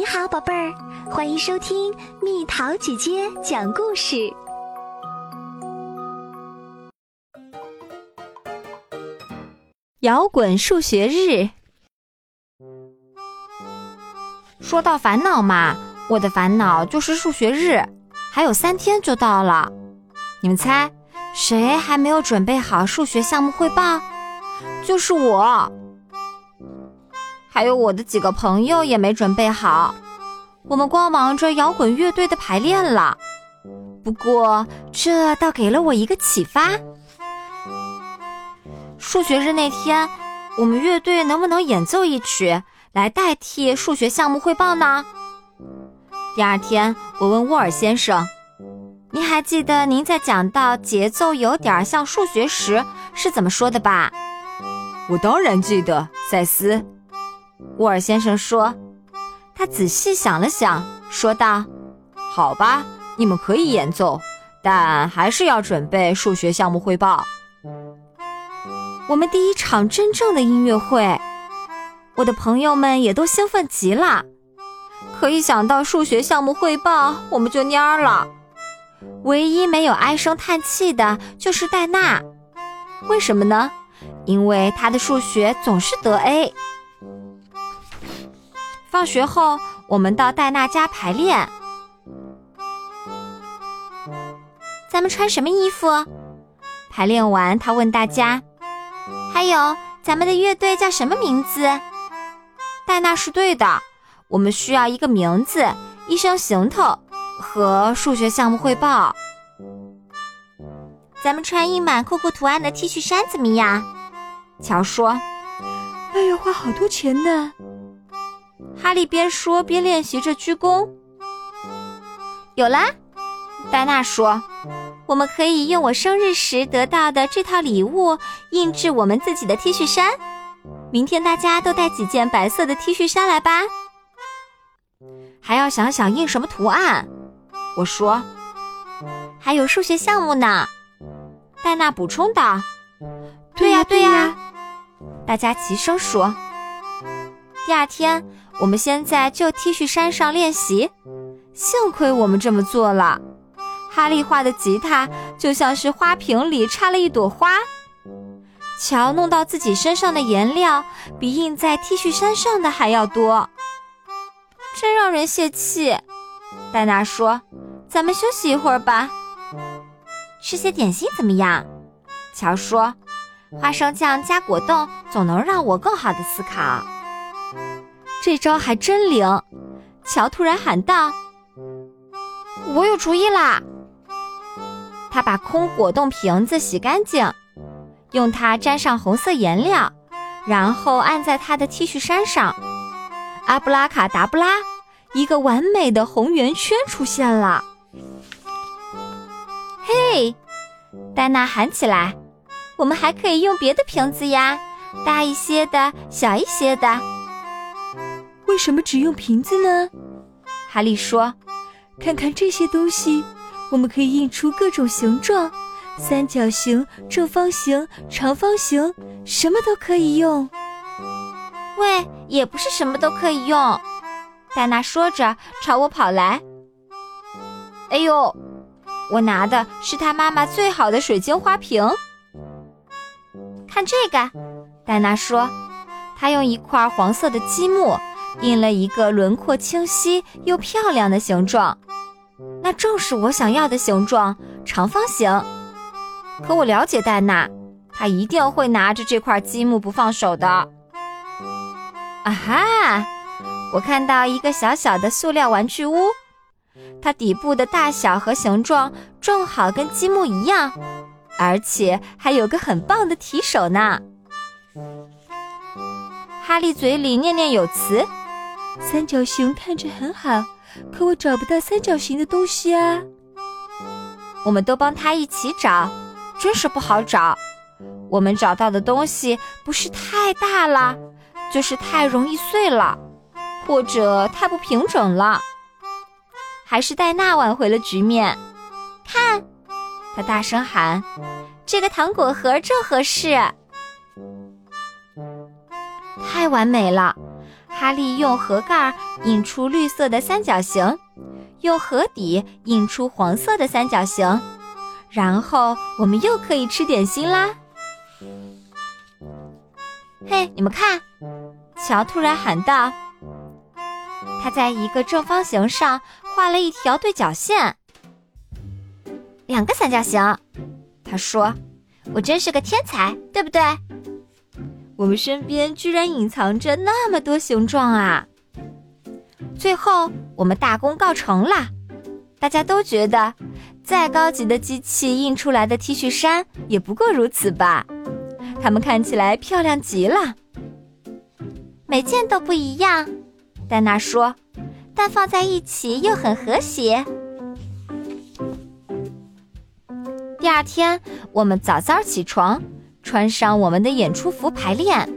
你好，宝贝儿，欢迎收听蜜桃姐姐讲故事。摇滚数学日，说到烦恼嘛，我的烦恼就是数学日，还有三天就到了。你们猜，谁还没有准备好数学项目汇报？就是我。还有我的几个朋友也没准备好，我们光忙着摇滚乐队的排练了。不过这倒给了我一个启发：数学日那天，我们乐队能不能演奏一曲来代替数学项目汇报呢？第二天，我问沃尔先生：“您还记得您在讲到节奏有点像数学时是怎么说的吧？”“我当然记得，赛斯。”沃尔先生说：“他仔细想了想，说道：‘好吧，你们可以演奏，但还是要准备数学项目汇报。’我们第一场真正的音乐会，我的朋友们也都兴奋极了。可一想到数学项目汇报，我们就蔫了。唯一没有唉声叹气的就是戴娜。为什么呢？因为她的数学总是得 A。”放学后，我们到戴娜家排练。咱们穿什么衣服？排练完，他问大家：“还有，咱们的乐队叫什么名字？”戴娜是对的。我们需要一个名字、一身行头和数学项目汇报。咱们穿印满酷酷图案的 T 恤衫怎么样？乔说：“那要花好多钱呢。”哈利边说边练习着鞠躬。有啦，戴娜说：“我们可以用我生日时得到的这套礼物印制我们自己的 T 恤衫。明天大家都带几件白色的 T 恤衫来吧。”还要想想印什么图案。我说：“还有数学项目呢。”戴娜补充道：“对呀，对呀。”大家齐声说。第二天。我们先在旧 T 恤衫上练习，幸亏我们这么做了。哈利画的吉他就像是花瓶里插了一朵花。乔弄到自己身上的颜料比印在 T 恤衫上的还要多，真让人泄气。戴娜说：“咱们休息一会儿吧，吃些点心怎么样？”乔说：“花生酱加果冻总能让我更好的思考。”这招还真灵！乔突然喊道：“我有主意啦！”他把空果冻瓶子洗干净，用它沾上红色颜料，然后按在他的 T 恤衫上。阿布拉卡达布拉，一个完美的红圆圈出现了！嘿，戴娜喊起来：“我们还可以用别的瓶子呀，大一些的，小一些的。”为什么只用瓶子呢？哈利说：“看看这些东西，我们可以印出各种形状，三角形、正方形、长方形，什么都可以用。”喂，也不是什么都可以用。戴娜说着朝我跑来。哎呦，我拿的是他妈妈最好的水晶花瓶。看这个，戴娜说，她用一块黄色的积木。印了一个轮廓清晰又漂亮的形状，那正是我想要的形状——长方形。可我了解戴娜，她一定会拿着这块积木不放手的。啊哈！我看到一个小小的塑料玩具屋，它底部的大小和形状正好跟积木一样，而且还有个很棒的提手呢。哈利嘴里念念有词。三角形看着很好，可我找不到三角形的东西啊！我们都帮他一起找，真是不好找。我们找到的东西不是太大了，就是太容易碎了，或者太不平整了。还是戴娜挽回了局面。看，他大声喊：“这个糖果盒正合适，太完美了！”哈利用盒盖印出绿色的三角形，用盒底印出黄色的三角形，然后我们又可以吃点心啦。嘿，你们看，乔突然喊道。他在一个正方形上画了一条对角线，两个三角形。他说：“我真是个天才，对不对？”我们身边居然隐藏着那么多形状啊！最后，我们大功告成了。大家都觉得，再高级的机器印出来的 T 恤衫也不过如此吧？它们看起来漂亮极了，每件都不一样。戴娜说：“但放在一起又很和谐。”第二天，我们早早起床，穿上我们的演出服排练。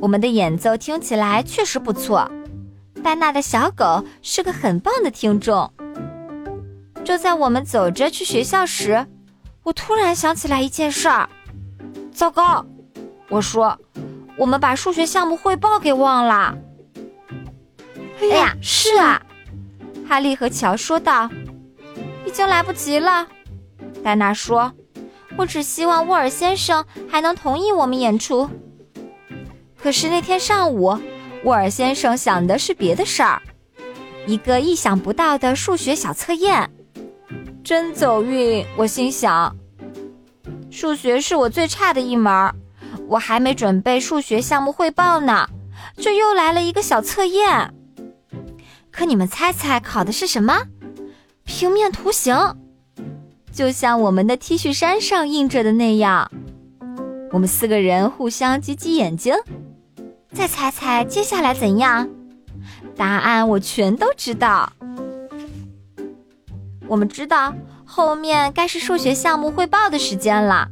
我们的演奏听起来确实不错。戴娜的小狗是个很棒的听众。就在我们走着去学校时，我突然想起来一件事儿。糟糕，我说：“我们把数学项目汇报给忘了。”哎呀，是啊，哈利和乔说道：“已经来不及了。”戴娜说：“我只希望沃尔先生还能同意我们演出。”可是那天上午，沃尔先生想的是别的事儿，一个意想不到的数学小测验。真走运，我心想。数学是我最差的一门，我还没准备数学项目汇报呢，就又来了一个小测验。可你们猜猜考的是什么？平面图形，就像我们的 T 恤衫上印着的那样。我们四个人互相挤挤眼睛，再猜猜接下来怎样？答案我全都知道。我们知道后面该是数学项目汇报的时间了。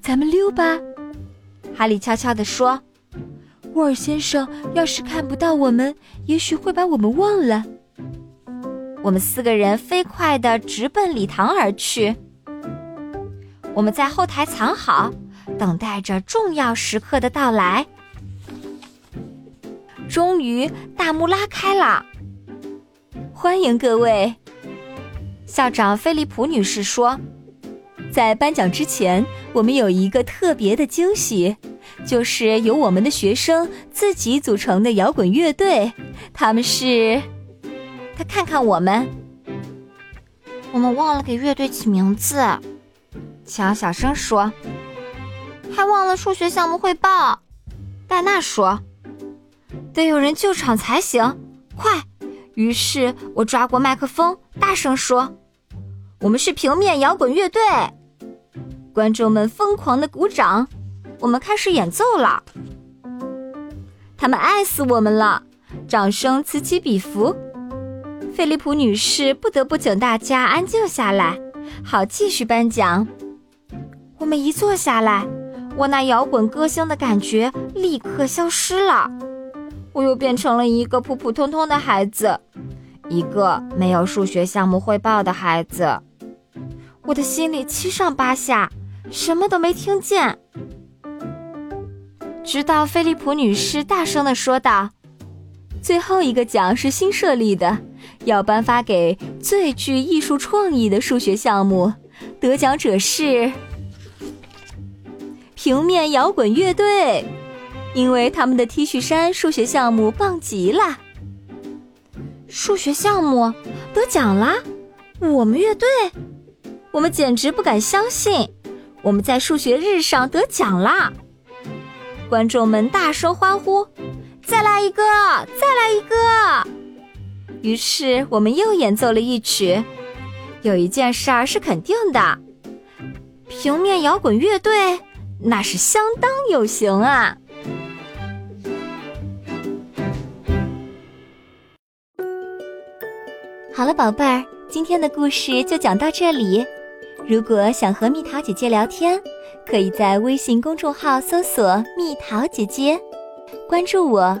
咱们溜吧，哈利悄悄地说。沃尔先生要是看不到我们，也许会把我们忘了。我们四个人飞快地直奔礼堂而去。我们在后台藏好，等待着重要时刻的到来。终于，大幕拉开了，欢迎各位！校长菲利普女士说：“在颁奖之前，我们有一个特别的惊喜。”就是由我们的学生自己组成的摇滚乐队，他们是……他看看我们，我们忘了给乐队起名字。乔小声说：“还忘了数学项目汇报。”戴娜说：“得有人救场才行，快！”于是我抓过麦克风，大声说：“我们是平面摇滚乐队！”观众们疯狂的鼓掌。我们开始演奏了，他们爱死我们了，掌声此起彼伏。菲利普女士不得不请大家安静下来，好继续颁奖。我们一坐下来，我那摇滚歌星的感觉立刻消失了，我又变成了一个普普通通的孩子，一个没有数学项目汇报的孩子。我的心里七上八下，什么都没听见。直到菲利普女士大声地说道：“最后一个奖是新设立的，要颁发给最具艺术创意的数学项目，得奖者是平面摇滚乐队，因为他们的 T 恤衫数学项目棒极了。数学项目得奖啦！我们乐队，我们简直不敢相信，我们在数学日上得奖啦！”观众们大声欢呼：“再来一个，再来一个！”于是我们又演奏了一曲。有一件事儿是肯定的：平面摇滚乐队那是相当有型啊！好了，宝贝儿，今天的故事就讲到这里。如果想和蜜桃姐姐聊天，可以在微信公众号搜索“蜜桃姐姐”，关注我，